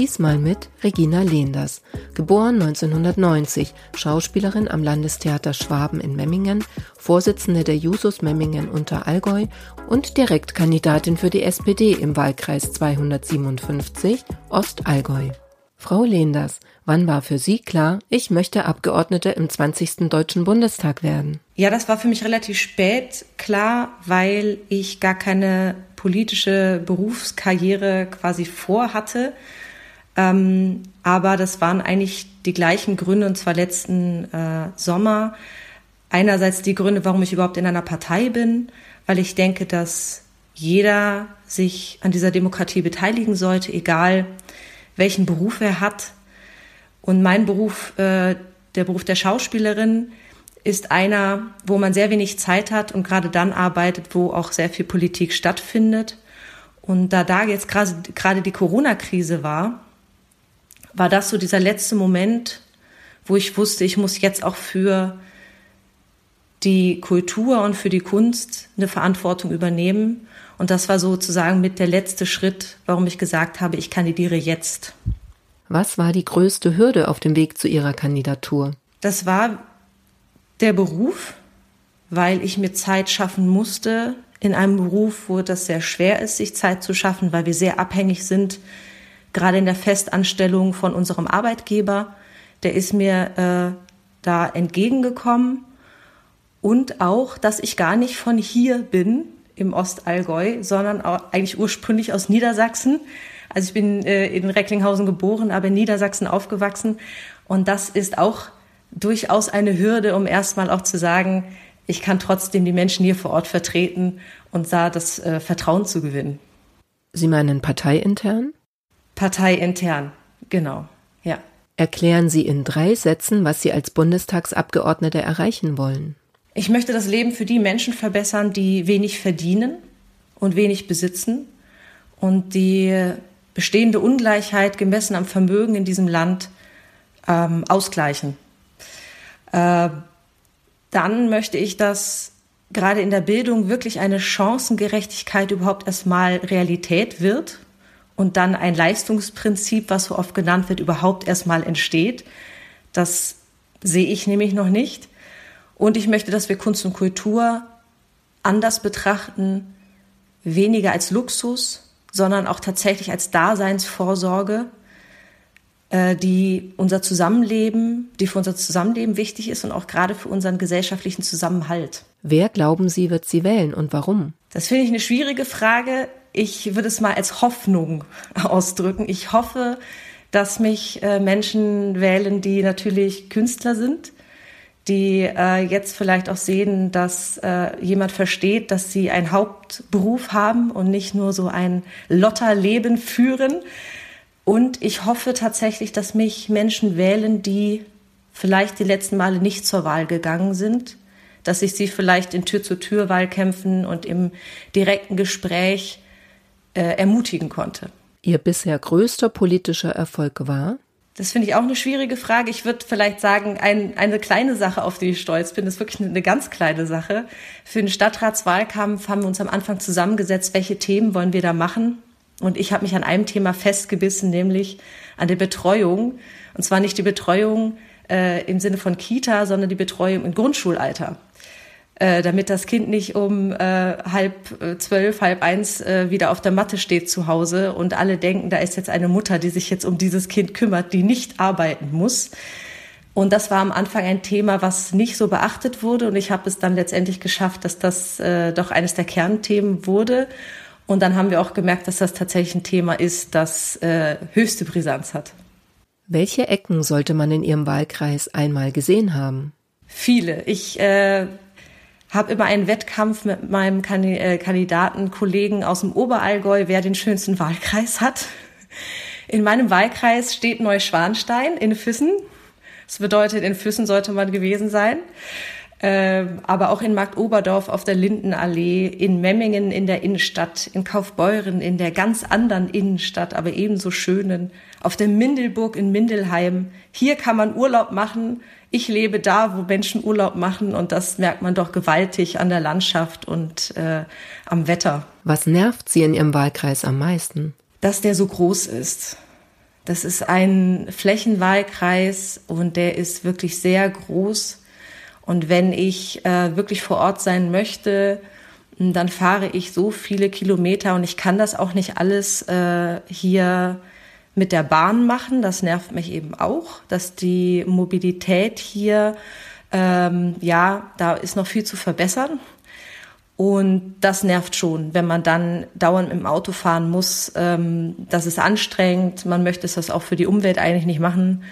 Diesmal mit Regina Lehenders, geboren 1990, Schauspielerin am Landestheater Schwaben in Memmingen, Vorsitzende der Jusos Memmingen unter Allgäu und Direktkandidatin für die SPD im Wahlkreis 257 Ostallgäu. Frau Lehenders, wann war für Sie klar, ich möchte Abgeordnete im 20. Deutschen Bundestag werden? Ja, das war für mich relativ spät klar, weil ich gar keine politische Berufskarriere quasi vorhatte. Ähm, aber das waren eigentlich die gleichen Gründe, und zwar letzten äh, Sommer. Einerseits die Gründe, warum ich überhaupt in einer Partei bin, weil ich denke, dass jeder sich an dieser Demokratie beteiligen sollte, egal welchen Beruf er hat. Und mein Beruf, äh, der Beruf der Schauspielerin, ist einer, wo man sehr wenig Zeit hat und gerade dann arbeitet, wo auch sehr viel Politik stattfindet. Und da da jetzt gerade die Corona-Krise war, war das so dieser letzte Moment, wo ich wusste, ich muss jetzt auch für die Kultur und für die Kunst eine Verantwortung übernehmen. Und das war sozusagen mit der letzte Schritt, warum ich gesagt habe, ich kandidiere jetzt. Was war die größte Hürde auf dem Weg zu Ihrer Kandidatur? Das war der Beruf, weil ich mir Zeit schaffen musste in einem Beruf, wo das sehr schwer ist, sich Zeit zu schaffen, weil wir sehr abhängig sind gerade in der Festanstellung von unserem Arbeitgeber. Der ist mir äh, da entgegengekommen und auch, dass ich gar nicht von hier bin im Ostallgäu, sondern eigentlich ursprünglich aus Niedersachsen. Also ich bin äh, in Recklinghausen geboren, aber in Niedersachsen aufgewachsen und das ist auch durchaus eine Hürde, um erstmal auch zu sagen, ich kann trotzdem die Menschen hier vor Ort vertreten und da das äh, Vertrauen zu gewinnen. Sie meinen parteiintern? Parteiintern, genau, ja. Erklären Sie in drei Sätzen, was Sie als Bundestagsabgeordnete erreichen wollen. Ich möchte das Leben für die Menschen verbessern, die wenig verdienen und wenig besitzen und die bestehende Ungleichheit gemessen am Vermögen in diesem Land ähm, ausgleichen. Äh, dann möchte ich, dass gerade in der Bildung wirklich eine Chancengerechtigkeit überhaupt erstmal Realität wird und dann ein Leistungsprinzip, was so oft genannt wird, überhaupt erstmal entsteht. Das sehe ich nämlich noch nicht. Und ich möchte, dass wir Kunst und Kultur anders betrachten, weniger als Luxus, sondern auch tatsächlich als Daseinsvorsorge, äh, die unser Zusammenleben, die für unser Zusammenleben wichtig ist und auch gerade für unseren gesellschaftlichen Zusammenhalt. Wer glauben Sie, wird sie wählen und warum? Das finde ich eine schwierige Frage ich würde es mal als Hoffnung ausdrücken. Ich hoffe, dass mich äh, Menschen wählen, die natürlich Künstler sind, die äh, jetzt vielleicht auch sehen, dass äh, jemand versteht, dass sie einen Hauptberuf haben und nicht nur so ein Lotterleben führen. Und ich hoffe tatsächlich, dass mich Menschen wählen, die vielleicht die letzten Male nicht zur Wahl gegangen sind, dass ich sie vielleicht in Tür-zu-Tür-Wahlkämpfen und im direkten Gespräch äh, ermutigen konnte. Ihr bisher größter politischer Erfolg war? Das finde ich auch eine schwierige Frage. Ich würde vielleicht sagen, ein, eine kleine Sache, auf die ich stolz bin, ist wirklich eine ganz kleine Sache. Für den Stadtratswahlkampf haben wir uns am Anfang zusammengesetzt, welche Themen wollen wir da machen. Und ich habe mich an einem Thema festgebissen, nämlich an der Betreuung. Und zwar nicht die Betreuung äh, im Sinne von Kita, sondern die Betreuung im Grundschulalter. Äh, damit das Kind nicht um äh, halb äh, zwölf, halb eins äh, wieder auf der Matte steht zu Hause und alle denken, da ist jetzt eine Mutter, die sich jetzt um dieses Kind kümmert, die nicht arbeiten muss. Und das war am Anfang ein Thema, was nicht so beachtet wurde. Und ich habe es dann letztendlich geschafft, dass das äh, doch eines der Kernthemen wurde. Und dann haben wir auch gemerkt, dass das tatsächlich ein Thema ist, das äh, höchste Brisanz hat. Welche Ecken sollte man in Ihrem Wahlkreis einmal gesehen haben? Viele. Ich äh, habe immer einen Wettkampf mit meinem äh, Kandidatenkollegen aus dem Oberallgäu, wer den schönsten Wahlkreis hat. In meinem Wahlkreis steht Neuschwanstein in Füssen. Das bedeutet, in Füssen sollte man gewesen sein. äh, aber auch in Marktoberdorf auf der Lindenallee, in Memmingen in der Innenstadt, in Kaufbeuren in der ganz anderen Innenstadt, aber ebenso schönen, auf der Mindelburg in Mindelheim. Hier kann man Urlaub machen. Ich lebe da, wo Menschen Urlaub machen und das merkt man doch gewaltig an der Landschaft und äh, am Wetter. Was nervt Sie in Ihrem Wahlkreis am meisten? Dass der so groß ist. Das ist ein Flächenwahlkreis und der ist wirklich sehr groß und wenn ich äh, wirklich vor Ort sein möchte, dann fahre ich so viele Kilometer und ich kann das auch nicht alles äh, hier mit der Bahn machen. Das nervt mich eben auch, dass die Mobilität hier, ähm, ja, da ist noch viel zu verbessern. Und das nervt schon, wenn man dann dauernd mit dem Auto fahren muss. Ähm, das ist anstrengend. Man möchte es das auch für die Umwelt eigentlich nicht machen.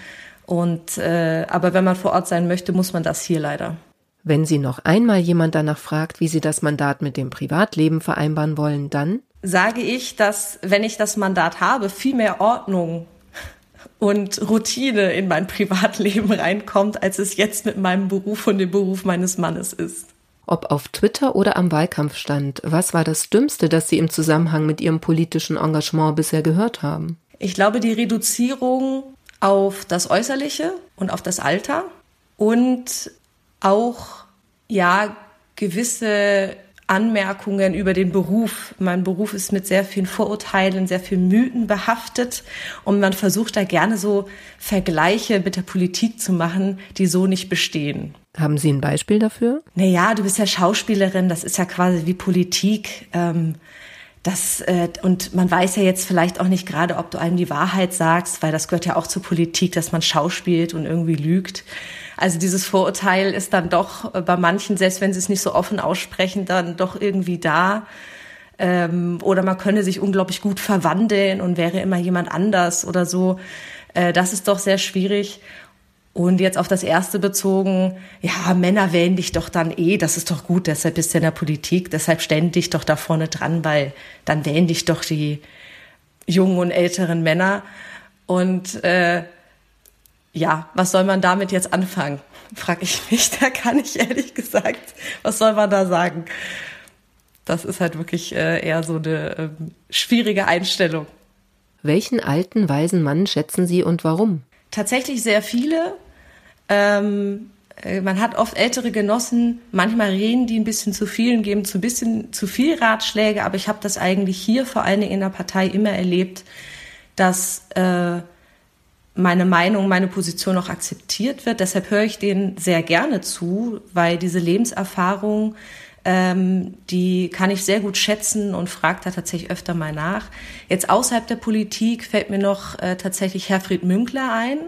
Und äh, aber wenn man vor Ort sein möchte, muss man das hier leider. Wenn Sie noch einmal jemand danach fragt, wie Sie das Mandat mit dem Privatleben vereinbaren wollen, dann sage ich, dass wenn ich das Mandat habe, viel mehr Ordnung und Routine in mein Privatleben reinkommt, als es jetzt mit meinem Beruf und dem Beruf meines Mannes ist. Ob auf Twitter oder am Wahlkampfstand, was war das Dümmste, das Sie im Zusammenhang mit Ihrem politischen Engagement bisher gehört haben? Ich glaube, die Reduzierung auf das Äußerliche und auf das Alter und auch, ja, gewisse Anmerkungen über den Beruf. Mein Beruf ist mit sehr vielen Vorurteilen, sehr vielen Mythen behaftet und man versucht da gerne so Vergleiche mit der Politik zu machen, die so nicht bestehen. Haben Sie ein Beispiel dafür? Naja, du bist ja Schauspielerin, das ist ja quasi wie Politik. Ähm, das, äh, und man weiß ja jetzt vielleicht auch nicht gerade, ob du einem die Wahrheit sagst, weil das gehört ja auch zur Politik, dass man schauspielt und irgendwie lügt. Also dieses Vorurteil ist dann doch äh, bei manchen, selbst wenn sie es nicht so offen aussprechen, dann doch irgendwie da. Ähm, oder man könne sich unglaublich gut verwandeln und wäre immer jemand anders oder so. Äh, das ist doch sehr schwierig. Und jetzt auf das erste bezogen, ja, Männer wählen dich doch dann eh, das ist doch gut, deshalb bist du in der Politik, deshalb stellen dich doch da vorne dran, weil dann wählen dich doch die jungen und älteren Männer. Und äh, ja, was soll man damit jetzt anfangen? Frag ich mich. Da kann ich ehrlich gesagt, was soll man da sagen? Das ist halt wirklich äh, eher so eine äh, schwierige Einstellung. Welchen alten, weisen Mann schätzen Sie und warum? Tatsächlich sehr viele. Ähm, äh, man hat oft ältere Genossen, manchmal reden die ein bisschen zu viel und geben zu ein bisschen zu viel Ratschläge, aber ich habe das eigentlich hier vor allen Dingen in der Partei immer erlebt, dass äh, meine Meinung, meine Position auch akzeptiert wird. Deshalb höre ich denen sehr gerne zu, weil diese Lebenserfahrung, ähm, die kann ich sehr gut schätzen und frage da tatsächlich öfter mal nach. Jetzt außerhalb der Politik fällt mir noch äh, tatsächlich Herfried Münkler ein,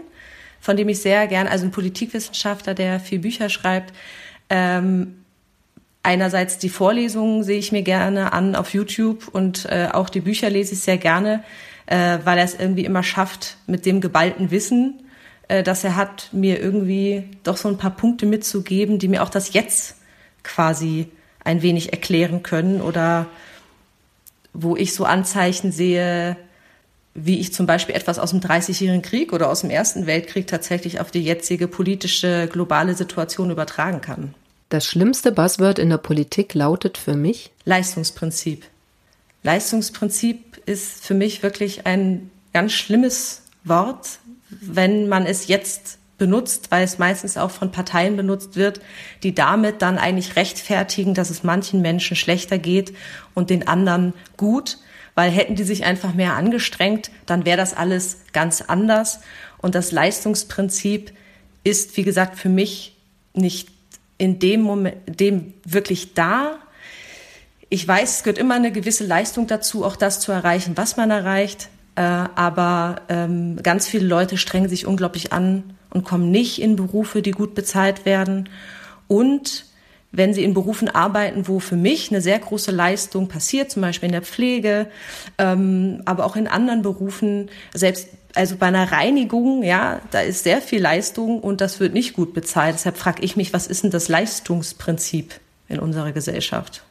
von dem ich sehr gern, also ein Politikwissenschaftler, der viel Bücher schreibt. Ähm, einerseits die Vorlesungen sehe ich mir gerne an auf YouTube und äh, auch die Bücher lese ich sehr gerne äh, weil er es irgendwie immer schafft, mit dem geballten Wissen, äh, das er hat, mir irgendwie doch so ein paar Punkte mitzugeben, die mir auch das Jetzt quasi ein wenig erklären können oder wo ich so Anzeichen sehe, wie ich zum Beispiel etwas aus dem Dreißigjährigen Krieg oder aus dem Ersten Weltkrieg tatsächlich auf die jetzige politische globale Situation übertragen kann. Das schlimmste Buzzword in der Politik lautet für mich Leistungsprinzip. Leistungsprinzip ist für mich wirklich ein ganz schlimmes Wort, wenn man es jetzt benutzt, weil es meistens auch von Parteien benutzt wird, die damit dann eigentlich rechtfertigen, dass es manchen Menschen schlechter geht und den anderen gut, weil hätten die sich einfach mehr angestrengt, dann wäre das alles ganz anders. Und das Leistungsprinzip ist, wie gesagt, für mich nicht in dem Moment, dem wirklich da, ich weiß, es gehört immer eine gewisse Leistung dazu, auch das zu erreichen, was man erreicht. Äh, aber ähm, ganz viele Leute strengen sich unglaublich an und kommen nicht in Berufe, die gut bezahlt werden. Und wenn sie in Berufen arbeiten, wo für mich eine sehr große Leistung passiert, zum Beispiel in der Pflege, ähm, aber auch in anderen Berufen, selbst also bei einer Reinigung, ja, da ist sehr viel Leistung und das wird nicht gut bezahlt. Deshalb frage ich mich, was ist denn das Leistungsprinzip in unserer Gesellschaft?